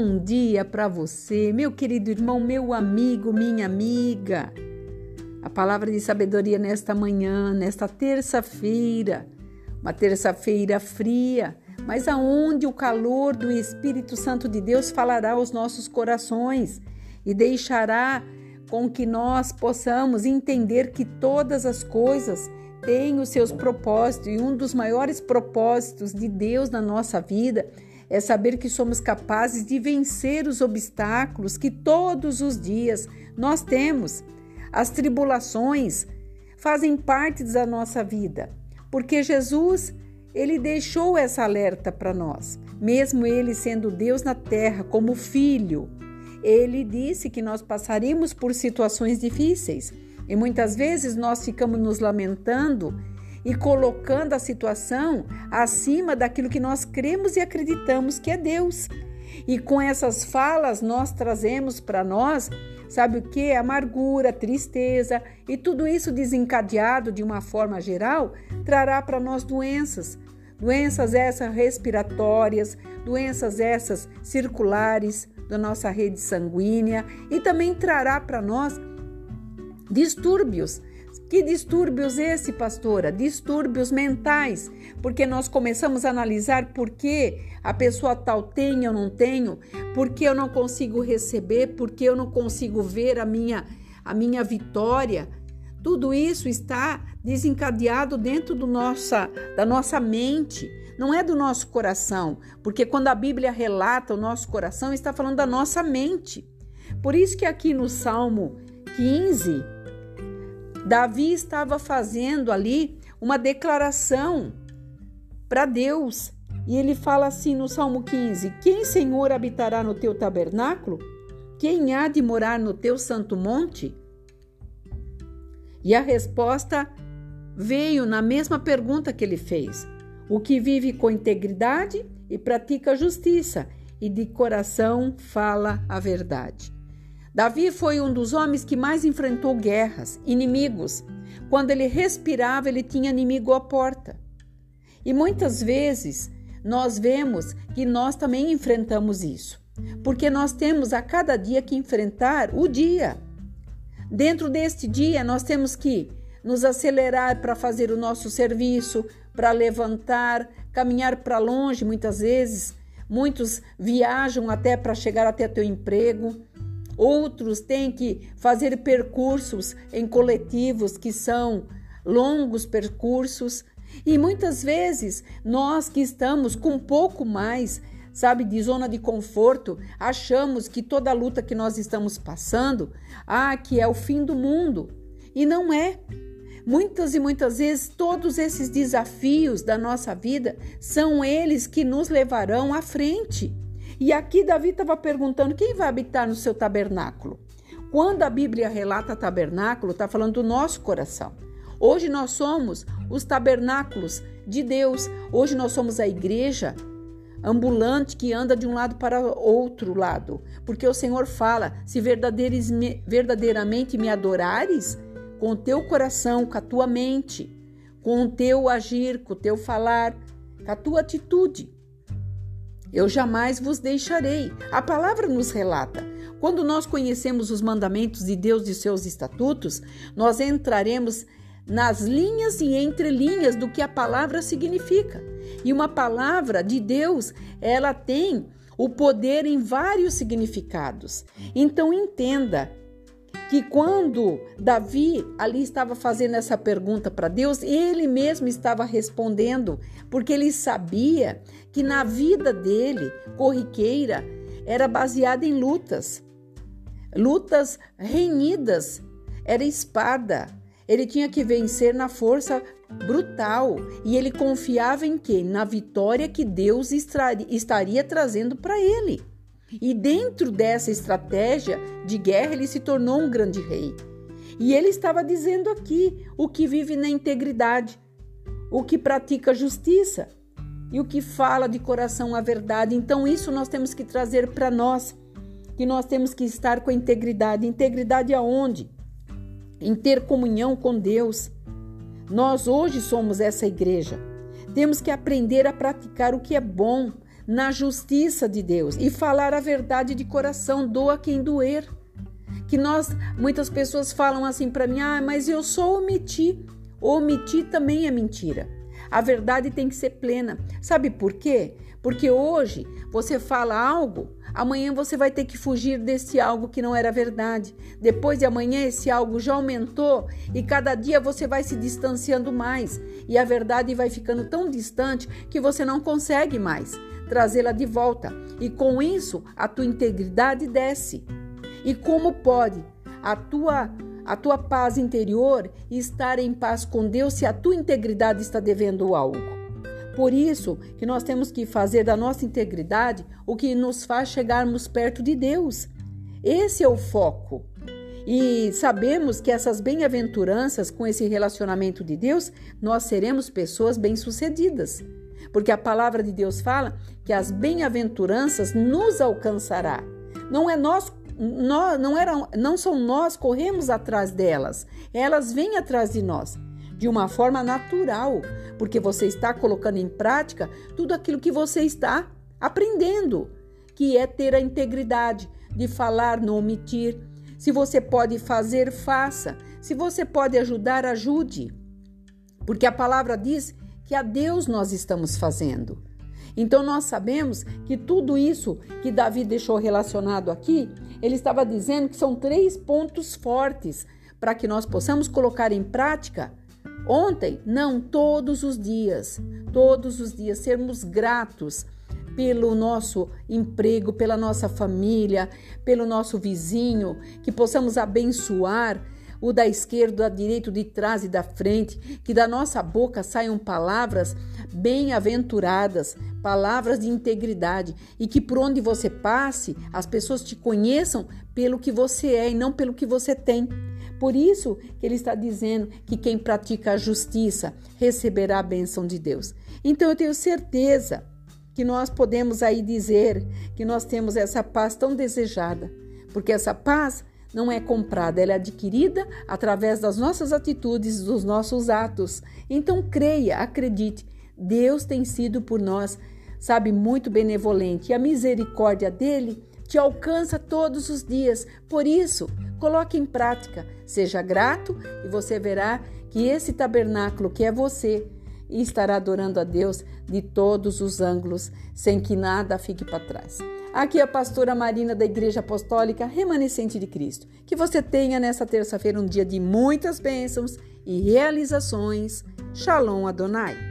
Bom dia para você, meu querido irmão, meu amigo, minha amiga. A palavra de sabedoria nesta manhã, nesta terça-feira, uma terça-feira fria, mas aonde o calor do Espírito Santo de Deus falará aos nossos corações e deixará com que nós possamos entender que todas as coisas têm os seus propósitos e um dos maiores propósitos de Deus na nossa vida é saber que somos capazes de vencer os obstáculos que todos os dias nós temos. As tribulações fazem parte da nossa vida, porque Jesus, ele deixou essa alerta para nós. Mesmo ele sendo Deus na terra como filho, ele disse que nós passaríamos por situações difíceis. E muitas vezes nós ficamos nos lamentando e colocando a situação acima daquilo que nós cremos e acreditamos que é Deus. E com essas falas nós trazemos para nós, sabe o que? Amargura, tristeza e tudo isso desencadeado de uma forma geral trará para nós doenças. Doenças essas respiratórias, doenças essas circulares da nossa rede sanguínea e também trará para nós distúrbios que distúrbios esse, pastora? Distúrbios mentais, porque nós começamos a analisar por que a pessoa tal tem ou não tenho, por que eu não consigo receber, por que eu não consigo ver a minha a minha vitória. Tudo isso está desencadeado dentro do nossa, da nossa mente, não é do nosso coração, porque quando a Bíblia relata o nosso coração, está falando da nossa mente. Por isso que aqui no Salmo 15, Davi estava fazendo ali uma declaração para Deus. E ele fala assim no Salmo 15: Quem, Senhor, habitará no teu tabernáculo? Quem há de morar no teu santo monte? E a resposta veio na mesma pergunta que ele fez: O que vive com integridade e pratica justiça, e de coração fala a verdade. Davi foi um dos homens que mais enfrentou guerras, inimigos. Quando ele respirava, ele tinha inimigo à porta. E muitas vezes nós vemos que nós também enfrentamos isso, porque nós temos a cada dia que enfrentar o dia. Dentro deste dia, nós temos que nos acelerar para fazer o nosso serviço, para levantar, caminhar para longe muitas vezes. Muitos viajam até para chegar até teu emprego. Outros têm que fazer percursos em coletivos que são longos percursos. E muitas vezes nós que estamos com um pouco mais, sabe, de zona de conforto, achamos que toda a luta que nós estamos passando, ah, que é o fim do mundo. E não é. Muitas e muitas vezes todos esses desafios da nossa vida são eles que nos levarão à frente. E aqui Davi estava perguntando quem vai habitar no seu tabernáculo. Quando a Bíblia relata tabernáculo, está falando do nosso coração. Hoje nós somos os tabernáculos de Deus. Hoje nós somos a igreja ambulante que anda de um lado para outro lado. Porque o Senhor fala: se verdadeiramente me adorares, com o teu coração, com a tua mente, com o teu agir, com o teu falar, com a tua atitude. Eu jamais vos deixarei. A palavra nos relata. Quando nós conhecemos os mandamentos de Deus e seus estatutos, nós entraremos nas linhas e entrelinhas do que a palavra significa. E uma palavra de Deus, ela tem o poder em vários significados. Então entenda que quando Davi ali estava fazendo essa pergunta para Deus, ele mesmo estava respondendo, porque ele sabia que na vida dele, corriqueira, era baseada em lutas. Lutas renhidas, era espada. Ele tinha que vencer na força brutal e ele confiava em quem? Na vitória que Deus estaria trazendo para ele. E dentro dessa estratégia de guerra, ele se tornou um grande rei. E ele estava dizendo aqui o que vive na integridade, o que pratica justiça e o que fala de coração a verdade. Então, isso nós temos que trazer para nós, que nós temos que estar com a integridade. Integridade aonde? Em ter comunhão com Deus. Nós hoje somos essa igreja. Temos que aprender a praticar o que é bom, na justiça de Deus e falar a verdade de coração, doa quem doer. Que nós, muitas pessoas falam assim para mim: "Ah, mas eu só omiti". Omitir também é mentira. A verdade tem que ser plena. Sabe por quê? Porque hoje você fala algo, amanhã você vai ter que fugir desse algo que não era verdade. Depois de amanhã esse algo já aumentou e cada dia você vai se distanciando mais e a verdade vai ficando tão distante que você não consegue mais trazê-la de volta. E com isso a tua integridade desce. E como pode a tua a tua paz interior e estar em paz com Deus se a tua integridade está devendo algo. Por isso que nós temos que fazer da nossa integridade o que nos faz chegarmos perto de Deus. Esse é o foco. E sabemos que essas bem-aventuranças com esse relacionamento de Deus, nós seremos pessoas bem-sucedidas. Porque a palavra de Deus fala que as bem-aventuranças nos alcançará. Não é nós nós, não, eram, não são nós corremos atrás delas, elas vêm atrás de nós de uma forma natural, porque você está colocando em prática tudo aquilo que você está aprendendo, que é ter a integridade de falar, não omitir. Se você pode fazer, faça. Se você pode ajudar, ajude. Porque a palavra diz que a Deus nós estamos fazendo. Então nós sabemos que tudo isso que Davi deixou relacionado aqui, ele estava dizendo que são três pontos fortes para que nós possamos colocar em prática. Ontem, não, todos os dias, todos os dias sermos gratos pelo nosso emprego, pela nossa família, pelo nosso vizinho, que possamos abençoar o da esquerda, da direita, de trás e da frente, que da nossa boca saiam palavras bem-aventuradas, palavras de integridade e que por onde você passe, as pessoas te conheçam pelo que você é e não pelo que você tem. Por isso que ele está dizendo que quem pratica a justiça receberá a bênção de Deus. Então eu tenho certeza que nós podemos aí dizer que nós temos essa paz tão desejada, porque essa paz não é comprada, ela é adquirida através das nossas atitudes, dos nossos atos. Então creia, acredite, Deus tem sido por nós, sabe, muito benevolente e a misericórdia dele te alcança todos os dias. Por isso, coloque em prática, seja grato e você verá que esse tabernáculo que é você estará adorando a Deus de todos os ângulos, sem que nada fique para trás. Aqui é a pastora Marina da Igreja Apostólica Remanescente de Cristo. Que você tenha nessa terça-feira um dia de muitas bênçãos e realizações. Shalom Adonai.